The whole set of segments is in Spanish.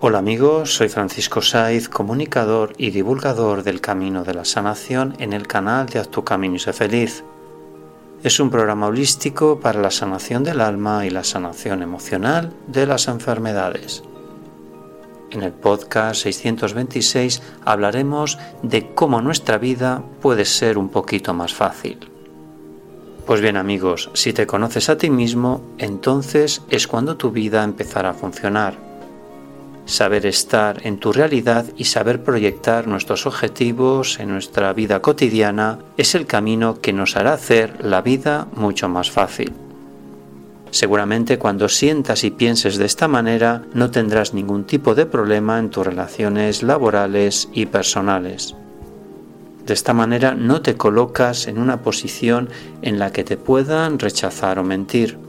Hola amigos, soy Francisco Saiz, comunicador y divulgador del Camino de la Sanación en el canal de Haz tu Camino y sé feliz. Es un programa holístico para la sanación del alma y la sanación emocional de las enfermedades. En el podcast 626 hablaremos de cómo nuestra vida puede ser un poquito más fácil. Pues bien amigos, si te conoces a ti mismo, entonces es cuando tu vida empezará a funcionar saber estar en tu realidad y saber proyectar nuestros objetivos en nuestra vida cotidiana es el camino que nos hará hacer la vida mucho más fácil. Seguramente cuando sientas y pienses de esta manera no tendrás ningún tipo de problema en tus relaciones laborales y personales. De esta manera no te colocas en una posición en la que te puedan rechazar o mentir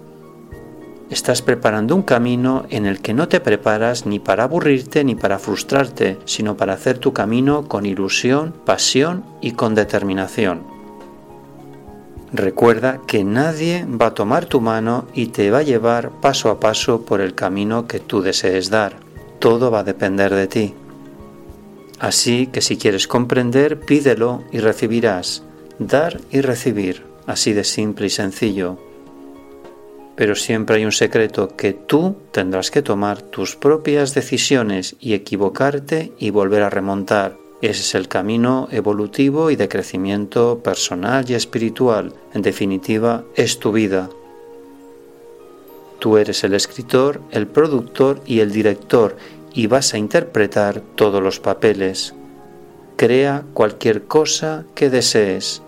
estás preparando un camino en el que no te preparas ni para aburrirte ni para frustrarte, sino para hacer tu camino con ilusión, pasión y con determinación. Recuerda que nadie va a tomar tu mano y te va a llevar paso a paso por el camino que tú desees dar. Todo va a depender de ti. Así que si quieres comprender, pídelo y recibirás. Dar y recibir, así de simple y sencillo pero siempre hay un secreto que tú tendrás que tomar tus propias decisiones y equivocarte y volver a remontar. Ese es el camino evolutivo y de crecimiento personal y espiritual. En definitiva, es tu vida. Tú eres el escritor, el productor y el director y vas a interpretar todos los papeles. Crea cualquier cosa que desees.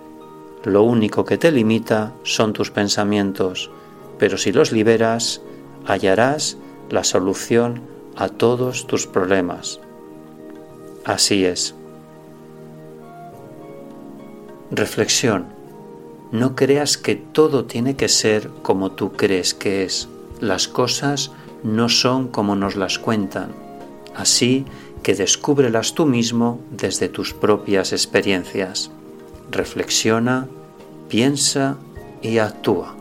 Lo único que te limita son tus pensamientos pero si los liberas, hallarás la solución a todos tus problemas. Así es. Reflexión. No creas que todo tiene que ser como tú crees que es. Las cosas no son como nos las cuentan. Así que descúbrelas tú mismo desde tus propias experiencias. Reflexiona, piensa y actúa.